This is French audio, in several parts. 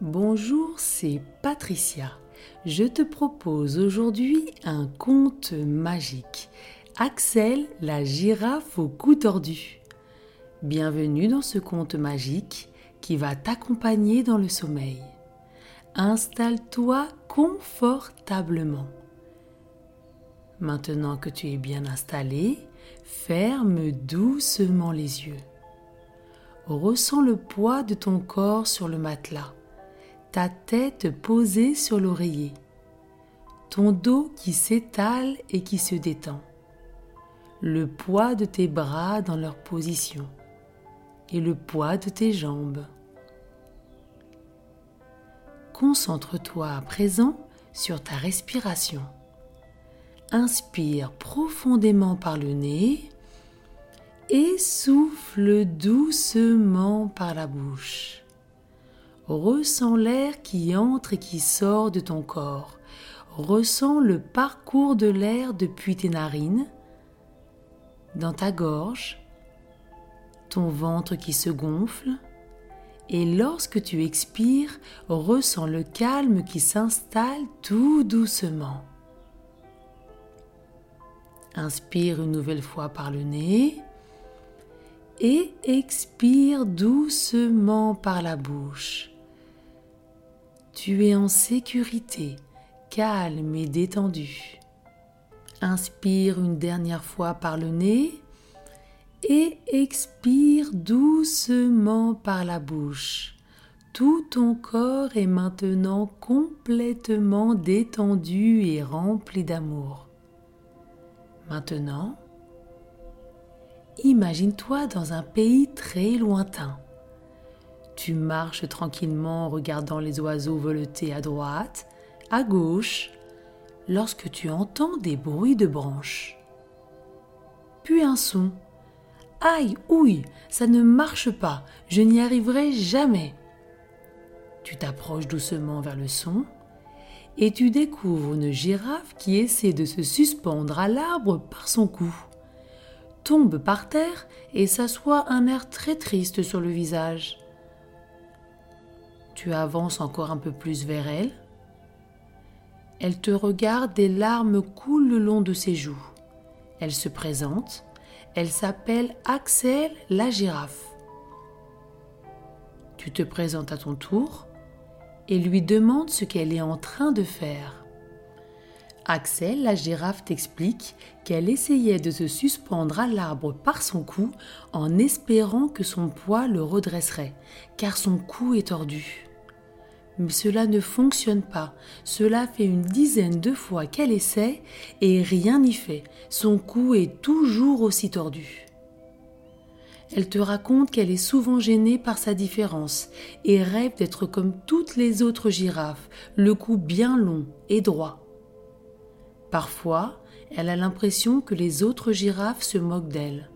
Bonjour, c'est Patricia. Je te propose aujourd'hui un conte magique. Axel, la girafe au cou tordu. Bienvenue dans ce conte magique qui va t'accompagner dans le sommeil. Installe-toi confortablement. Maintenant que tu es bien installé, ferme doucement les yeux. Ressens le poids de ton corps sur le matelas, ta tête posée sur l'oreiller, ton dos qui s'étale et qui se détend, le poids de tes bras dans leur position et le poids de tes jambes. Concentre-toi à présent sur ta respiration. Inspire profondément par le nez et souffle doucement par la bouche. Ressens l'air qui entre et qui sort de ton corps. Ressens le parcours de l'air depuis tes narines, dans ta gorge, ton ventre qui se gonfle, et lorsque tu expires, ressens le calme qui s'installe tout doucement. Inspire une nouvelle fois par le nez et expire doucement par la bouche. Tu es en sécurité, calme et détendu. Inspire une dernière fois par le nez et expire doucement par la bouche. Tout ton corps est maintenant complètement détendu et rempli d'amour. Maintenant, imagine-toi dans un pays très lointain. Tu marches tranquillement en regardant les oiseaux voleter à droite, à gauche, lorsque tu entends des bruits de branches. Puis un son. Aïe, ouille, ça ne marche pas, je n'y arriverai jamais. Tu t'approches doucement vers le son et tu découvres une girafe qui essaie de se suspendre à l'arbre par son cou. Tombe par terre et s'assoit un air très triste sur le visage. Tu avances encore un peu plus vers elle. Elle te regarde, des larmes coulent le long de ses joues. Elle se présente. Elle s'appelle Axel la girafe. Tu te présentes à ton tour et lui demande ce qu'elle est en train de faire. Axel, la girafe, t'explique qu'elle essayait de se suspendre à l'arbre par son cou en espérant que son poids le redresserait, car son cou est tordu. Mais cela ne fonctionne pas. Cela fait une dizaine de fois qu'elle essaie et rien n'y fait. Son cou est toujours aussi tordu. Elle te raconte qu'elle est souvent gênée par sa différence et rêve d'être comme toutes les autres girafes, le cou bien long et droit. Parfois, elle a l'impression que les autres girafes se moquent d'elle.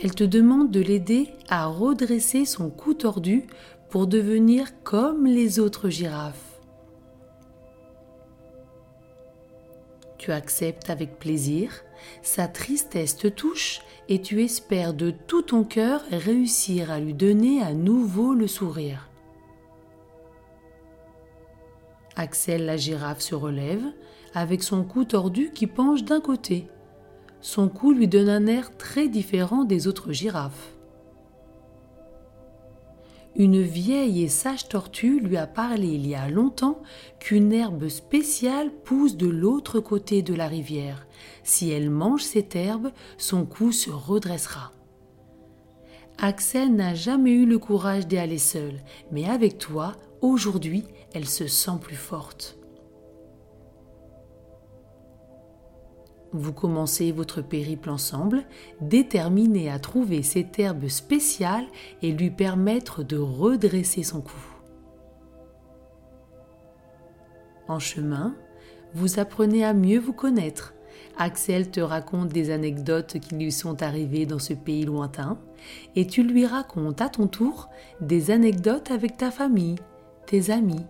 Elle te demande de l'aider à redresser son cou tordu pour devenir comme les autres girafes. Tu acceptes avec plaisir, sa tristesse te touche et tu espères de tout ton cœur réussir à lui donner à nouveau le sourire. Axel la girafe se relève avec son cou tordu qui penche d'un côté. Son cou lui donne un air très différent des autres girafes. Une vieille et sage tortue lui a parlé il y a longtemps qu'une herbe spéciale pousse de l'autre côté de la rivière. Si elle mange cette herbe, son cou se redressera. Axel n'a jamais eu le courage d'y aller seule, mais avec toi, aujourd'hui, elle se sent plus forte. Vous commencez votre périple ensemble, déterminé à trouver cette herbe spéciale et lui permettre de redresser son cou. En chemin, vous apprenez à mieux vous connaître. Axel te raconte des anecdotes qui lui sont arrivées dans ce pays lointain et tu lui racontes à ton tour des anecdotes avec ta famille, tes amis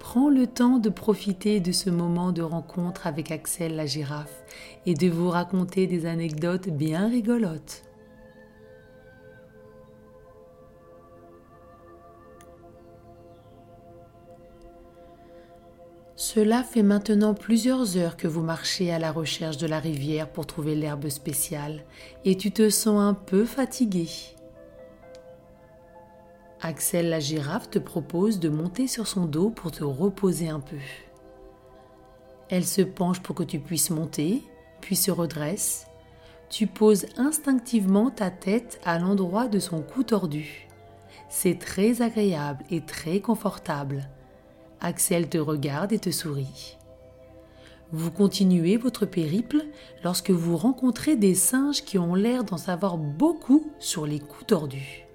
Prends le temps de profiter de ce moment de rencontre avec Axel la girafe et de vous raconter des anecdotes bien rigolotes. Cela fait maintenant plusieurs heures que vous marchez à la recherche de la rivière pour trouver l'herbe spéciale et tu te sens un peu fatigué. Axel la girafe te propose de monter sur son dos pour te reposer un peu. Elle se penche pour que tu puisses monter, puis se redresse. Tu poses instinctivement ta tête à l'endroit de son cou tordu. C'est très agréable et très confortable. Axel te regarde et te sourit. Vous continuez votre périple lorsque vous rencontrez des singes qui ont l'air d'en savoir beaucoup sur les coups tordus.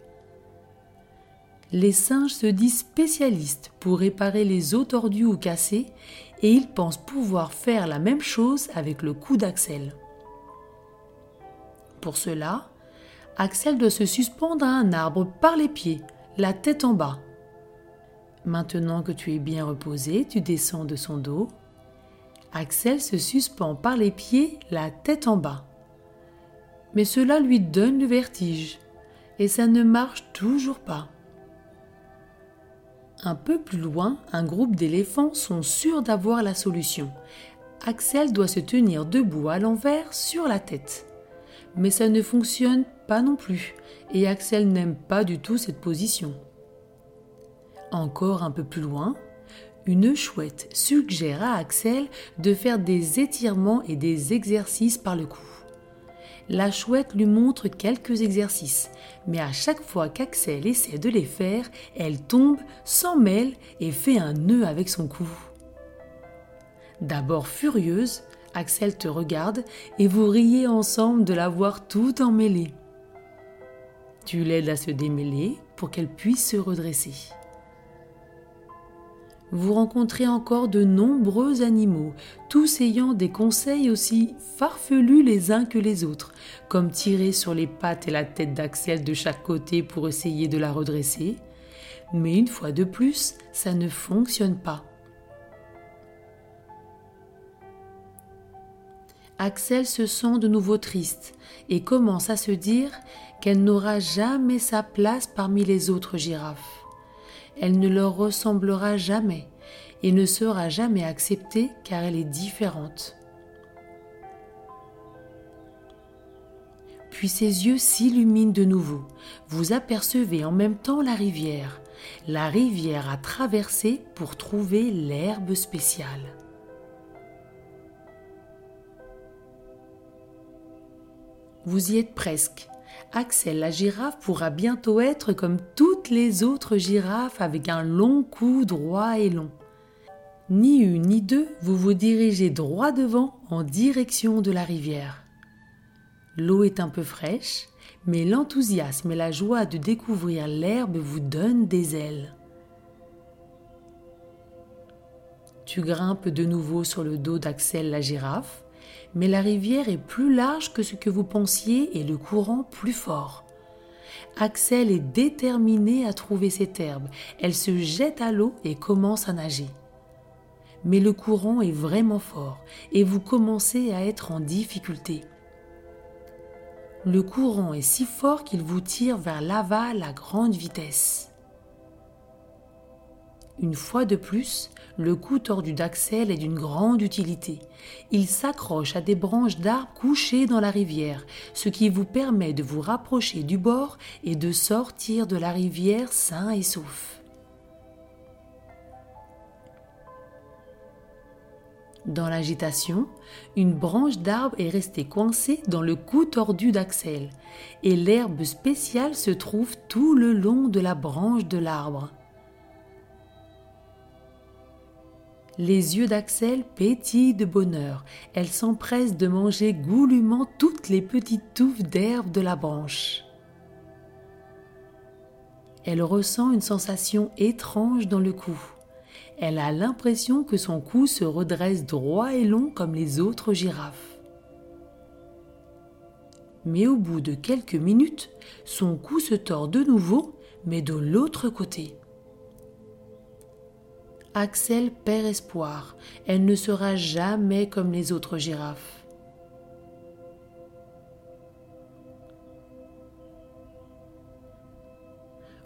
Les singes se disent spécialistes pour réparer les os tordus ou cassés et ils pensent pouvoir faire la même chose avec le cou d'Axel. Pour cela, Axel doit se suspendre à un arbre par les pieds, la tête en bas. Maintenant que tu es bien reposé, tu descends de son dos. Axel se suspend par les pieds, la tête en bas. Mais cela lui donne le vertige et ça ne marche toujours pas. Un peu plus loin, un groupe d'éléphants sont sûrs d'avoir la solution. Axel doit se tenir debout à l'envers sur la tête. Mais ça ne fonctionne pas non plus, et Axel n'aime pas du tout cette position. Encore un peu plus loin, une chouette suggère à Axel de faire des étirements et des exercices par le cou. La chouette lui montre quelques exercices, mais à chaque fois qu'Axel essaie de les faire, elle tombe, s'en mêle et fait un nœud avec son cou. D'abord furieuse, Axel te regarde et vous riez ensemble de la voir tout emmêlée. Tu l'aides à se démêler pour qu'elle puisse se redresser vous rencontrez encore de nombreux animaux, tous ayant des conseils aussi farfelus les uns que les autres, comme tirer sur les pattes et la tête d'Axel de chaque côté pour essayer de la redresser. Mais une fois de plus, ça ne fonctionne pas. Axel se sent de nouveau triste et commence à se dire qu'elle n'aura jamais sa place parmi les autres girafes elle ne leur ressemblera jamais et ne sera jamais acceptée car elle est différente. Puis ses yeux s'illuminent de nouveau. Vous apercevez en même temps la rivière. La rivière a traversé pour trouver l'herbe spéciale. Vous y êtes presque. Axel la girafe pourra bientôt être comme toutes les autres girafes avec un long cou droit et long. Ni une ni deux, vous vous dirigez droit devant en direction de la rivière. L'eau est un peu fraîche, mais l'enthousiasme et la joie de découvrir l'herbe vous donnent des ailes. Tu grimpes de nouveau sur le dos d'Axel la girafe mais la rivière est plus large que ce que vous pensiez et le courant plus fort. Axel est déterminée à trouver cette herbe. Elle se jette à l'eau et commence à nager. Mais le courant est vraiment fort et vous commencez à être en difficulté. Le courant est si fort qu'il vous tire vers l'aval à grande vitesse. Une fois de plus, le cou tordu d'Axel est d'une grande utilité. Il s'accroche à des branches d'arbres couchées dans la rivière, ce qui vous permet de vous rapprocher du bord et de sortir de la rivière sain et sauf. Dans l'agitation, une branche d'arbre est restée coincée dans le cou tordu d'Axel, et l'herbe spéciale se trouve tout le long de la branche de l'arbre. Les yeux d'Axel pétillent de bonheur. Elle s'empresse de manger goulûment toutes les petites touffes d'herbe de la branche. Elle ressent une sensation étrange dans le cou. Elle a l'impression que son cou se redresse droit et long comme les autres girafes. Mais au bout de quelques minutes, son cou se tord de nouveau, mais de l'autre côté. Axel perd espoir. Elle ne sera jamais comme les autres girafes.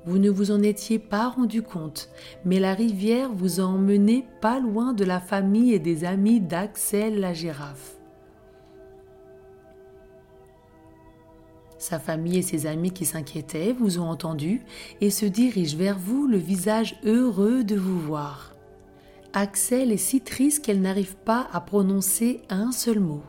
Vous ne vous en étiez pas rendu compte, mais la rivière vous a emmené pas loin de la famille et des amis d'Axel la girafe. Sa famille et ses amis qui s'inquiétaient vous ont entendu et se dirigent vers vous le visage heureux de vous voir. Axel est si triste qu'elle n'arrive pas à prononcer un seul mot.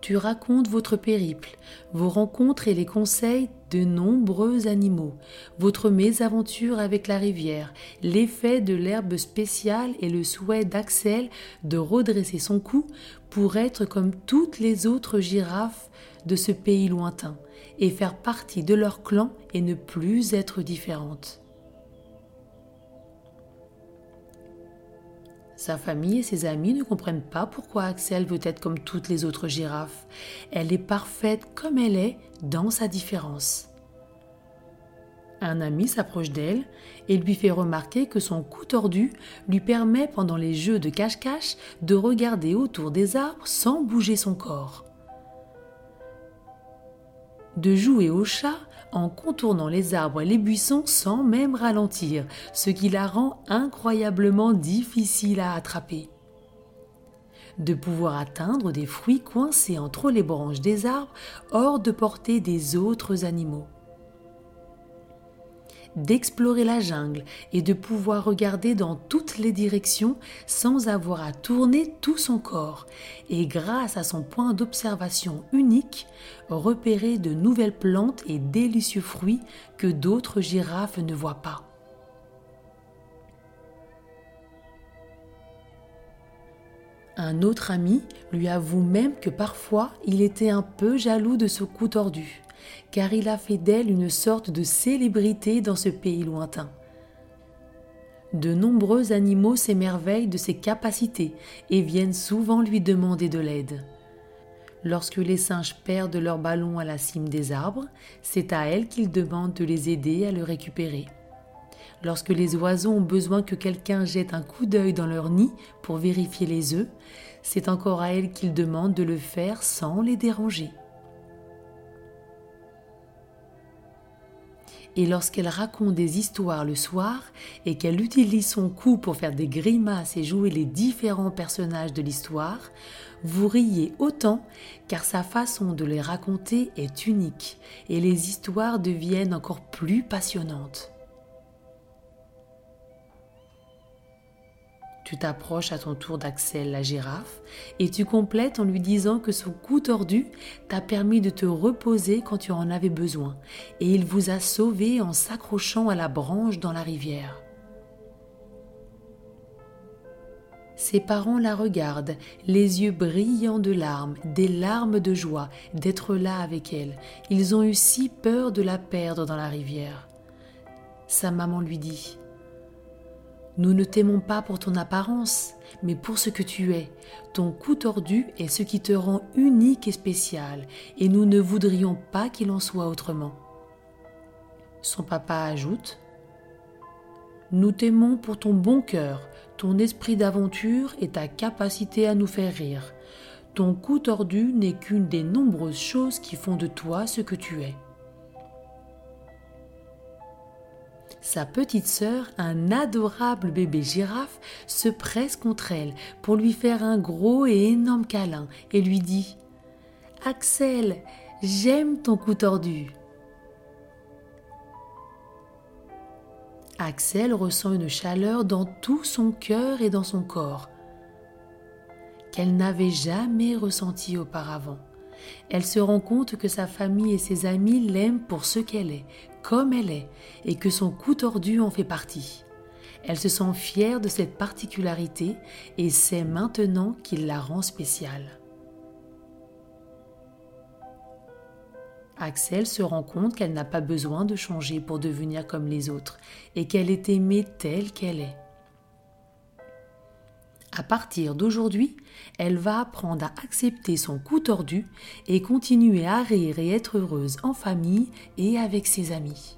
Tu racontes votre périple, vos rencontres et les conseils de nombreux animaux, votre mésaventure avec la rivière, l'effet de l'herbe spéciale et le souhait d'Axel de redresser son cou pour être comme toutes les autres girafes de ce pays lointain et faire partie de leur clan et ne plus être différente. Sa famille et ses amis ne comprennent pas pourquoi Axel veut être comme toutes les autres girafes. Elle est parfaite comme elle est dans sa différence. Un ami s'approche d'elle et lui fait remarquer que son cou tordu lui permet pendant les jeux de cache-cache de regarder autour des arbres sans bouger son corps. De jouer au chat en contournant les arbres et les buissons sans même ralentir, ce qui la rend incroyablement difficile à attraper. De pouvoir atteindre des fruits coincés entre les branches des arbres hors de portée des autres animaux d'explorer la jungle et de pouvoir regarder dans toutes les directions sans avoir à tourner tout son corps et grâce à son point d'observation unique, repérer de nouvelles plantes et délicieux fruits que d'autres girafes ne voient pas. Un autre ami lui avoue même que parfois il était un peu jaloux de ce cou tordu car il a fait d'elle une sorte de célébrité dans ce pays lointain. De nombreux animaux s'émerveillent de ses capacités et viennent souvent lui demander de l'aide. Lorsque les singes perdent leur ballon à la cime des arbres, c'est à elle qu'ils demandent de les aider à le récupérer. Lorsque les oiseaux ont besoin que quelqu'un jette un coup d'œil dans leur nid pour vérifier les œufs, c'est encore à elle qu'ils demandent de le faire sans les déranger. Et lorsqu'elle raconte des histoires le soir et qu'elle utilise son cou pour faire des grimaces et jouer les différents personnages de l'histoire, vous riez autant car sa façon de les raconter est unique et les histoires deviennent encore plus passionnantes. Tu t'approches à ton tour d'Axel la girafe et tu complètes en lui disant que son cou tordu t'a permis de te reposer quand tu en avais besoin et il vous a sauvé en s'accrochant à la branche dans la rivière. Ses parents la regardent, les yeux brillants de larmes, des larmes de joie d'être là avec elle. Ils ont eu si peur de la perdre dans la rivière. Sa maman lui dit nous ne t'aimons pas pour ton apparence, mais pour ce que tu es. Ton cou tordu est ce qui te rend unique et spécial, et nous ne voudrions pas qu'il en soit autrement. Son papa ajoute Nous t'aimons pour ton bon cœur, ton esprit d'aventure et ta capacité à nous faire rire. Ton cou tordu n'est qu'une des nombreuses choses qui font de toi ce que tu es. Sa petite sœur, un adorable bébé girafe, se presse contre elle pour lui faire un gros et énorme câlin et lui dit Axel, j'aime ton cou tordu. Axel ressent une chaleur dans tout son cœur et dans son corps qu'elle n'avait jamais ressentie auparavant. Elle se rend compte que sa famille et ses amis l'aiment pour ce qu'elle est, comme elle est, et que son cou tordu en fait partie. Elle se sent fière de cette particularité et sait maintenant qu'il la rend spéciale. Axel se rend compte qu'elle n'a pas besoin de changer pour devenir comme les autres et qu'elle est aimée telle qu'elle est. À partir d'aujourd'hui, elle va apprendre à accepter son cou tordu et continuer à rire et être heureuse en famille et avec ses amis.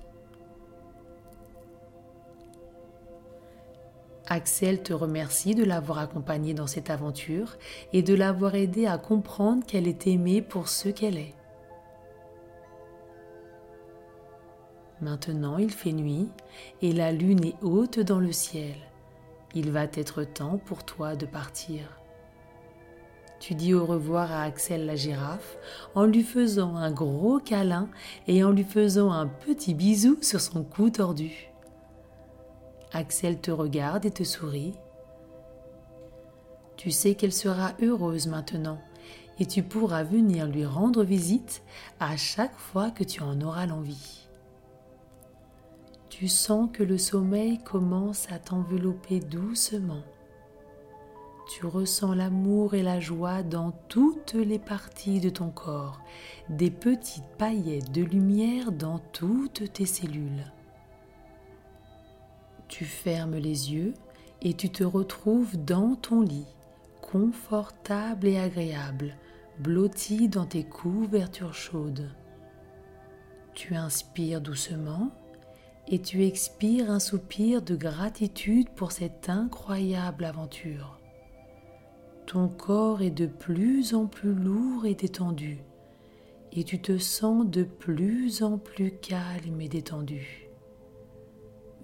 Axel te remercie de l'avoir accompagnée dans cette aventure et de l'avoir aidée à comprendre qu'elle est aimée pour ce qu'elle est. Maintenant il fait nuit et la lune est haute dans le ciel. Il va être temps pour toi de partir. Tu dis au revoir à Axel la girafe en lui faisant un gros câlin et en lui faisant un petit bisou sur son cou tordu. Axel te regarde et te sourit. Tu sais qu'elle sera heureuse maintenant et tu pourras venir lui rendre visite à chaque fois que tu en auras l'envie. Tu sens que le sommeil commence à t'envelopper doucement. Tu ressens l'amour et la joie dans toutes les parties de ton corps, des petites paillettes de lumière dans toutes tes cellules. Tu fermes les yeux et tu te retrouves dans ton lit, confortable et agréable, blotti dans tes couvertures chaudes. Tu inspires doucement et tu expires un soupir de gratitude pour cette incroyable aventure. Ton corps est de plus en plus lourd et détendu, et tu te sens de plus en plus calme et détendu.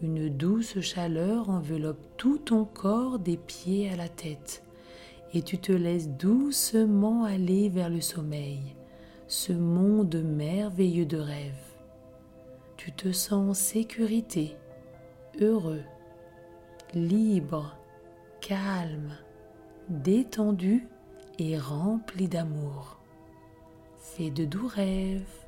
Une douce chaleur enveloppe tout ton corps des pieds à la tête, et tu te laisses doucement aller vers le sommeil, ce monde merveilleux de rêve tu te sens en sécurité, heureux, libre, calme, détendu et rempli d'amour. Fais de doux rêves.